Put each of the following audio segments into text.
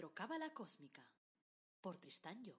Astrocábala Cósmica por Tristán Job.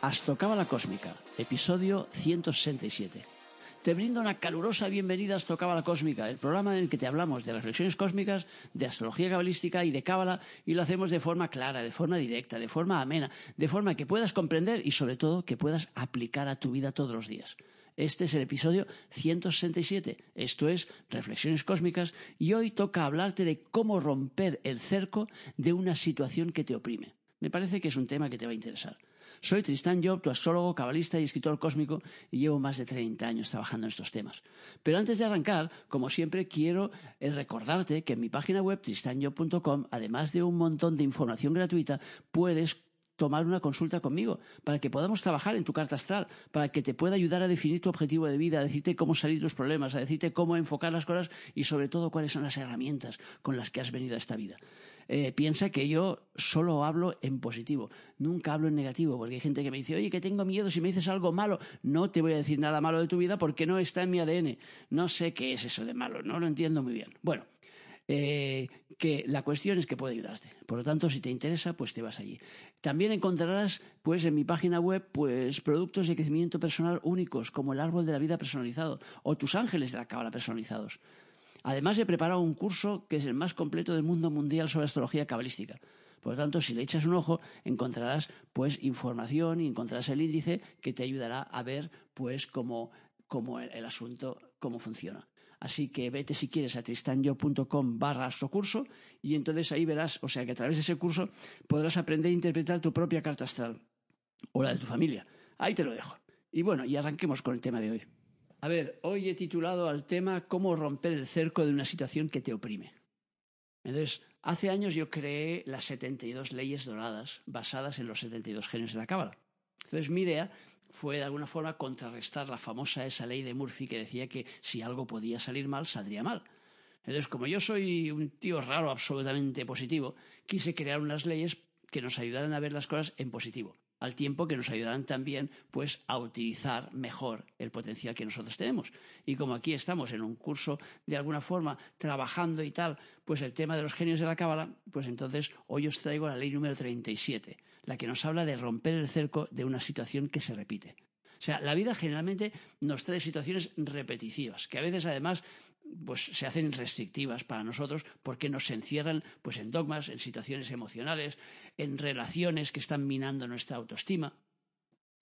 Astrocábala Cósmica, episodio 167. Te brindo una calurosa bienvenida a Astrocábala Cósmica, el programa en el que te hablamos de reflexiones cósmicas, de astrología cabalística y de cábala, y lo hacemos de forma clara, de forma directa, de forma amena, de forma que puedas comprender y sobre todo que puedas aplicar a tu vida todos los días. Este es el episodio 167, esto es Reflexiones Cósmicas, y hoy toca hablarte de cómo romper el cerco de una situación que te oprime. Me parece que es un tema que te va a interesar. Soy Tristán Job, tu astrólogo, cabalista y escritor cósmico, y llevo más de 30 años trabajando en estos temas. Pero antes de arrancar, como siempre, quiero eh, recordarte que en mi página web tristanjob.com, además de un montón de información gratuita, puedes tomar una consulta conmigo para que podamos trabajar en tu carta astral, para que te pueda ayudar a definir tu objetivo de vida, a decirte cómo salir de los problemas, a decirte cómo enfocar las cosas y sobre todo cuáles son las herramientas con las que has venido a esta vida. Eh, piensa que yo solo hablo en positivo, nunca hablo en negativo, porque hay gente que me dice, oye, que tengo miedo si me dices algo malo, no te voy a decir nada malo de tu vida porque no está en mi ADN. No sé qué es eso de malo, no lo entiendo muy bien. Bueno, eh, que la cuestión es que puede ayudarte. Por lo tanto, si te interesa, pues te vas allí. También encontrarás, pues, en mi página web, pues, productos de crecimiento personal únicos, como el árbol de la vida personalizado o tus ángeles de la cábala personalizados. Además, he preparado un curso que es el más completo del mundo mundial sobre astrología cabalística. Por lo tanto, si le echas un ojo, encontrarás pues información y encontrarás el índice que te ayudará a ver pues cómo, cómo el, asunto, cómo funciona. Así que vete si quieres a tristanyo.com barra curso y entonces ahí verás, o sea que a través de ese curso podrás aprender a interpretar tu propia carta astral o la de tu familia. Ahí te lo dejo. Y bueno, y arranquemos con el tema de hoy. A ver, hoy he titulado al tema Cómo romper el cerco de una situación que te oprime. Entonces, hace años yo creé las 72 leyes doradas basadas en los 72 genios de la Cábala. Entonces, mi idea fue de alguna forma contrarrestar la famosa esa ley de Murphy que decía que si algo podía salir mal, saldría mal. Entonces, como yo soy un tío raro, absolutamente positivo, quise crear unas leyes que nos ayudaran a ver las cosas en positivo, al tiempo que nos ayudaran también pues a utilizar mejor el potencial que nosotros tenemos. Y como aquí estamos en un curso de alguna forma trabajando y tal, pues el tema de los genios de la cábala, pues entonces hoy os traigo la ley número 37 la que nos habla de romper el cerco de una situación que se repite. O sea, la vida generalmente nos trae situaciones repetitivas, que a veces además pues, se hacen restrictivas para nosotros porque nos encierran pues, en dogmas, en situaciones emocionales, en relaciones que están minando nuestra autoestima.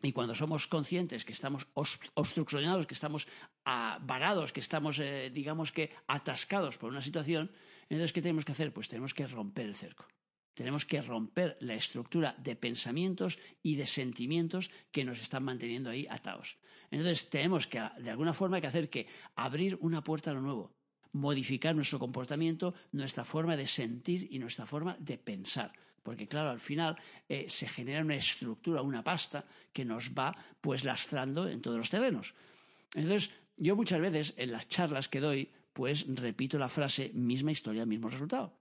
Y cuando somos conscientes que estamos obstruccionados, que estamos varados, que estamos, eh, digamos que, atascados por una situación, entonces, ¿qué tenemos que hacer? Pues tenemos que romper el cerco. Tenemos que romper la estructura de pensamientos y de sentimientos que nos están manteniendo ahí atados. Entonces tenemos que, de alguna forma, que hacer que abrir una puerta a lo nuevo, modificar nuestro comportamiento, nuestra forma de sentir y nuestra forma de pensar. Porque, claro, al final eh, se genera una estructura, una pasta que nos va pues lastrando en todos los terrenos. Entonces, yo muchas veces en las charlas que doy, pues repito la frase misma historia, mismo resultado.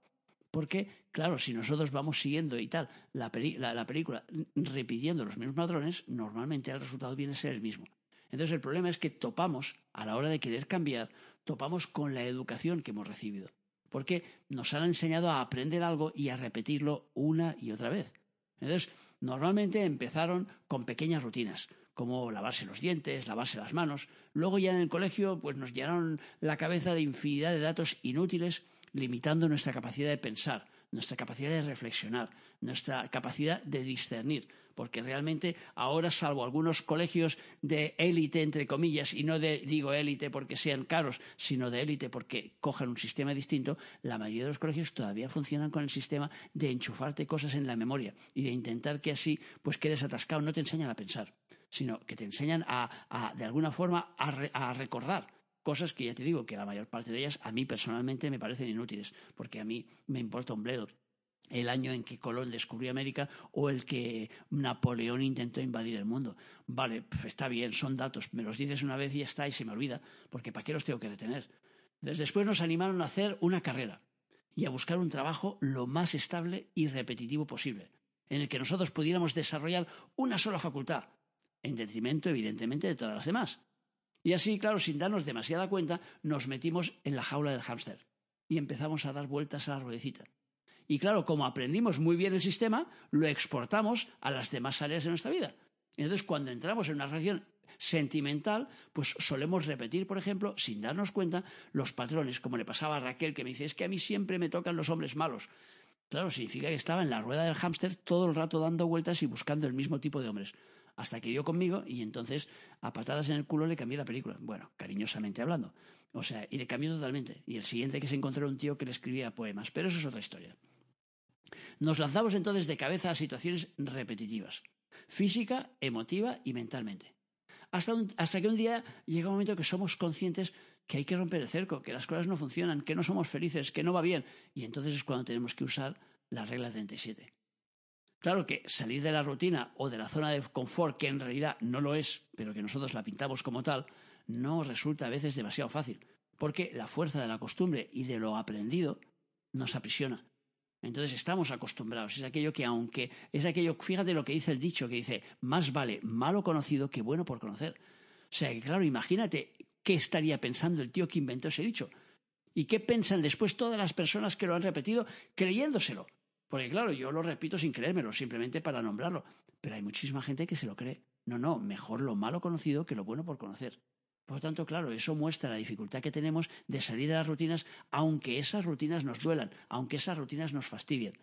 Porque, claro, si nosotros vamos siguiendo y tal la, película repitiendo los mismos patrones, normalmente el resultado viene a ser el mismo. Entonces el problema es que topamos, a la hora de querer cambiar, topamos con la educación que hemos recibido. Porque nos han enseñado a aprender algo y a repetirlo una y otra vez. Entonces, normalmente empezaron con pequeñas rutinas, como lavarse los dientes, lavarse las manos. Luego ya en el colegio, pues nos llenaron la cabeza de infinidad de datos inútiles limitando nuestra capacidad de pensar, nuestra capacidad de reflexionar, nuestra capacidad de discernir, porque realmente ahora, salvo algunos colegios de élite, entre comillas, y no de, digo élite porque sean caros, sino de élite porque cojan un sistema distinto, la mayoría de los colegios todavía funcionan con el sistema de enchufarte cosas en la memoria y de intentar que así pues quedes atascado. No te enseñan a pensar, sino que te enseñan a, de alguna forma, a recordar Cosas que ya te digo que la mayor parte de ellas a mí personalmente me parecen inútiles, porque a mí me importa un bledo el año en que Colón descubrió América o el que Napoleón intentó invadir el mundo. Vale, está bien, son datos, me los dices una vez y ya está y se me olvida, porque ¿para qué los tengo que retener? después nos animaron a hacer una carrera y a buscar un trabajo lo más estable y repetitivo posible. en el que nosotros pudiéramos desarrollar una sola facultad, en detrimento, evidentemente, de todas las demás. Y así, claro, sin darnos demasiada cuenta, nos metimos en la jaula del hámster y empezamos a dar vueltas a la ruedecita. Y claro, como aprendimos muy bien el sistema, lo exportamos a las demás áreas de nuestra vida. Entonces, cuando entramos en una relación sentimental, pues solemos repetir, por ejemplo, sin darnos cuenta, los patrones, como le pasaba a Raquel, que me dice, es que a mí siempre me tocan los hombres malos. Claro, significa que estaba en la rueda del hámster todo el rato dando vueltas y buscando el mismo tipo de hombres. Hasta que dio conmigo y entonces a patadas en el culo le cambié la película. Bueno, cariñosamente hablando. O sea, y le cambió totalmente. Y el siguiente que se encontró era un tío que le escribía poemas. Pero eso es otra historia. Nos lanzamos entonces de cabeza a situaciones repetitivas, física, emotiva y mentalmente. Hasta, hasta, que un día llega un momento que somos conscientes que hay que romper el cerco, que las cosas no funcionan, que no somos felices, que no va bien. Y entonces es cuando tenemos que usar la regla 37. Claro que salir de la rutina o de la zona de confort, que en realidad no lo es, pero que nosotros la pintamos como tal, no resulta a veces demasiado fácil, porque la fuerza de la costumbre y de lo aprendido nos aprisiona. Entonces estamos acostumbrados. Es aquello que, aunque es aquello, fíjate lo que dice el dicho, que dice, más vale malo conocido que bueno por conocer. O sea que, claro, imagínate qué estaría pensando el tío que inventó ese dicho. ¿Y qué piensan después todas las personas que lo han repetido creyéndoselo? Porque, claro, yo lo repito sin creérmelo, simplemente para nombrarlo. Pero hay muchísima gente que se lo cree. No, no, mejor lo malo conocido que lo bueno por conocer. Por lo tanto, claro, eso muestra la dificultad que tenemos de salir de las rutinas, aunque esas rutinas nos duelan, aunque esas rutinas nos fastidien.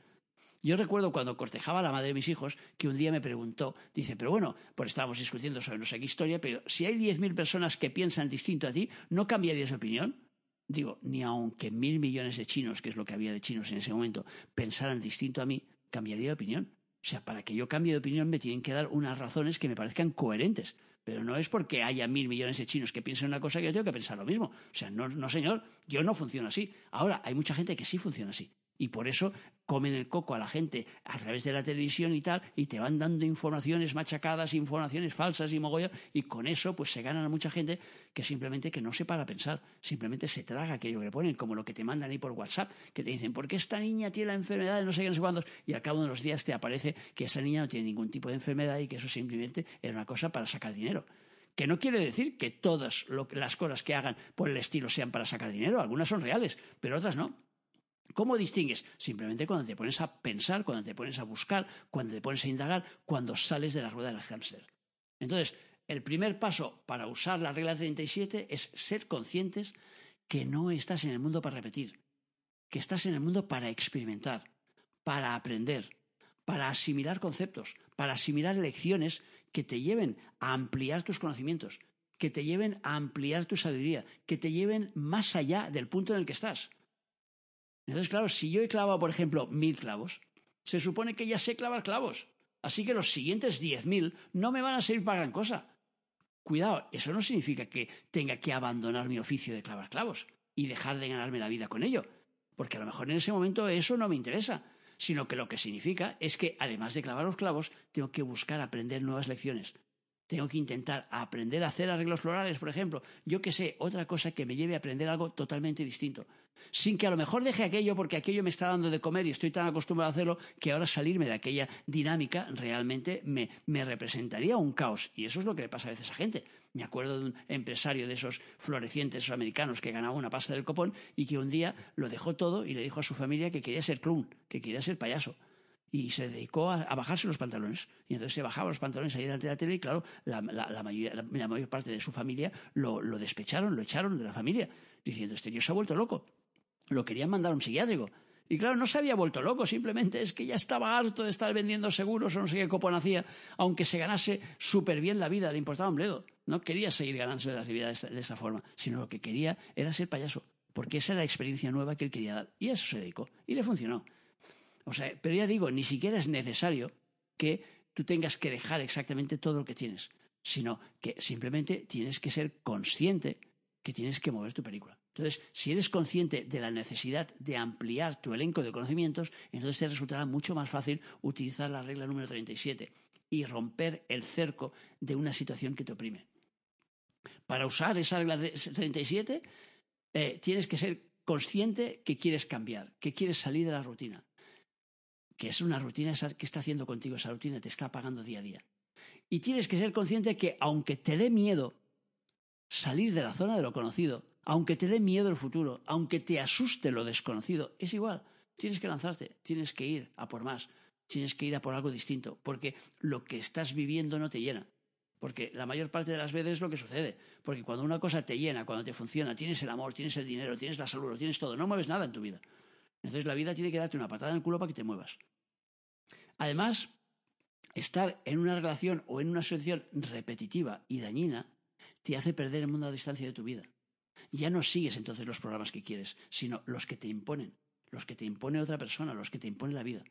Yo recuerdo cuando cortejaba a la madre de mis hijos que un día me preguntó, dice, pero bueno, pues estábamos discutiendo sobre no sé qué historia, pero si hay diez mil personas que piensan distinto a ti, ¿no cambiarías de opinión? Digo, ni aunque mil millones de chinos, que es lo que había de chinos en ese momento, pensaran distinto a mí, cambiaría de opinión. O sea, para que yo cambie de opinión me tienen que dar unas razones que me parezcan coherentes. Pero no es porque haya mil millones de chinos que piensen una cosa que yo que pensar lo mismo. O sea, no, no señor, yo no funciono así. Ahora, hay mucha gente que sí funciona así. Y por eso comen el coco a la gente a través de la televisión y tal, y te van dando informaciones machacadas, informaciones falsas y mogollón, y con eso pues se ganan a mucha gente que simplemente que no se para pensar, simplemente se traga aquello que le ponen, como lo que te mandan ahí por WhatsApp, que te dicen, ¿por qué esta niña tiene la enfermedad de no sé qué, no sé cuántos? Y al cabo de los días te aparece que esa niña no tiene ningún tipo de enfermedad y que eso simplemente era una cosa para sacar dinero que no quiere decir que todas las cosas que hagan por el estilo sean para sacar dinero, algunas son reales, pero otras no. ¿Cómo distingues? Simplemente cuando te pones a pensar, cuando te pones a buscar, cuando te pones a indagar, cuando sales de la rueda del hámster. Entonces, el primer paso para usar la regla 37 es ser conscientes que no estás en el mundo para repetir, que estás en el mundo para experimentar, para aprender, para asimilar conceptos, para asimilar lecciones que te lleven a ampliar tus conocimientos, que te lleven a ampliar tu sabiduría, que te lleven más allá del punto en el que estás. Entonces, claro, si yo he clavado, por ejemplo, mil clavos, se supone que ya sé clavar clavos. Así que los siguientes diez mil no me van a servir para gran cosa. Cuidado, eso no significa que tenga que abandonar mi oficio de clavar clavos y dejar de ganarme la vida con ello. Porque a lo mejor en ese momento eso no me interesa, sino que lo que significa es que además de clavar los clavos, tengo que buscar aprender nuevas lecciones, tengo que intentar aprender a hacer arreglos florales, por ejemplo. Yo que sé, otra cosa que me lleve a aprender algo totalmente distinto. Sin que a lo mejor deje aquello porque aquello me está dando de comer y estoy tan acostumbrado a hacerlo que ahora salirme de aquella dinámica realmente me, me representaría un caos. Y eso es lo que le pasa a veces a gente. Me acuerdo de un empresario de esos florecientes americanos que ganaba una pasta del copón y que un día lo dejó todo y le dijo a su familia que quería ser clown, que quería ser payaso y se dedicó a, bajarse los pantalones. Y entonces se bajaba los pantalones ahí delante de la tele y claro, la, mayor parte de su familia lo, despecharon, lo echaron de la familia, diciendo, este tío se ha vuelto loco. Lo querían mandar a un psiquiátrico. Y claro, no se había vuelto loco, simplemente es que ya estaba harto de estar vendiendo seguros o no sé qué copón hacía, aunque se ganase súper bien la vida, le importaba un bledo. No quería seguir ganándose la vida de esta, de esta forma, sino lo que quería era ser payaso, porque esa era la experiencia nueva que él quería dar. Y a eso se dedicó, y le funcionó. O sea, pero ya digo, ni siquiera es necesario que tú tengas que dejar exactamente todo lo que tienes, sino que simplemente tienes que ser consciente que tienes que mover tu película. Entonces, si eres consciente de la necesidad de ampliar tu elenco de conocimientos, entonces te resultará mucho más fácil utilizar la regla número 37 y romper el cerco de una situación que te oprime. Para usar esa regla 37, eh, tienes que ser consciente que quieres cambiar, que quieres salir de la rutina. Que es una rutina que está haciendo contigo esa rutina, te está apagando día a día. Y tienes que ser consciente que aunque te dé miedo salir de la zona de lo conocido, aunque te dé miedo el futuro, aunque te asuste lo desconocido, es igual. Tienes que lanzarte, tienes que ir a por más, tienes que ir a por algo distinto, porque lo que estás viviendo no te llena. Porque la mayor parte de las veces es lo que sucede. Porque cuando una cosa te llena, cuando te funciona, tienes el amor, tienes el dinero, tienes la salud, lo tienes todo, no mueves nada en tu vida. Entonces la vida tiene que darte una patada en el culo para que te muevas. Además, estar en una relación o en una situación repetitiva y dañina te hace perder el mundo a distancia de tu vida. Ya no sigues entonces los programas que quieres, sino los que te imponen, los que te impone otra persona, los que te impone la vida.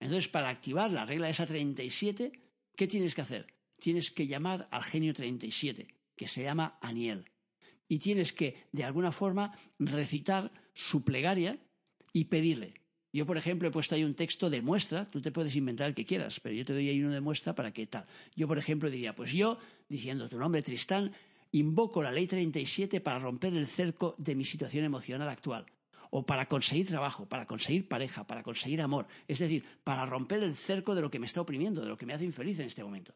Entonces, para activar la regla esa 37, ¿qué tienes que hacer? Tienes que llamar al genio 37, que se llama Aniel. Y tienes que, de alguna forma, recitar su plegaria y pedirle. Yo, por ejemplo, he puesto ahí un texto de muestra, tú te puedes inventar el que quieras, pero yo te doy ahí uno de muestra para que tal. Yo, por ejemplo, diría, pues yo, diciendo tu nombre, Tristán, invoco la ley 37 para romper el cerco de mi situación emocional actual o para conseguir trabajo, para conseguir pareja, para conseguir amor, es decir, para romper el cerco de lo que me está oprimiendo, de lo que me hace infeliz en este momento.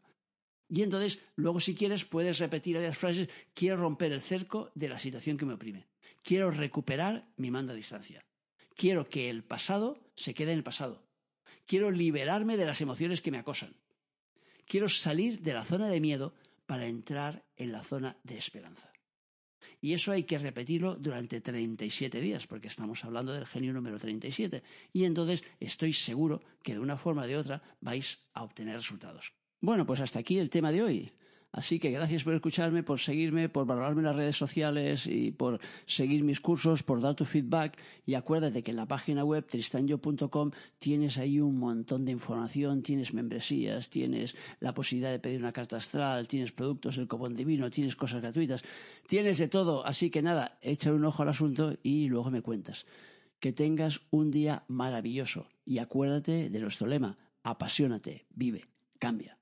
Y entonces, luego si quieres, puedes repetir las frases, quiero romper el cerco de la situación que me oprime, quiero recuperar mi mando a distancia, quiero que el pasado se quede en el pasado, quiero liberarme de las emociones que me acosan, quiero salir de la zona de miedo para entrar en la zona de esperanza. Y eso hay que repetirlo durante 37 días, porque estamos hablando del genio número 37. Y entonces estoy seguro que de una forma o de otra vais a obtener resultados. Bueno, pues hasta aquí el tema de hoy. Así que gracias por escucharme, por seguirme, por valorarme en las redes sociales y por seguir mis cursos, por dar tu feedback. Y acuérdate que en la página web tristanyo.com tienes ahí un montón de información, tienes membresías, tienes la posibilidad de pedir una carta astral, tienes productos, el copón divino, tienes cosas gratuitas, tienes de todo. Así que nada, echa un ojo al asunto y luego me cuentas. Que tengas un día maravilloso y acuérdate de nuestro lema, apasionate, vive, cambia.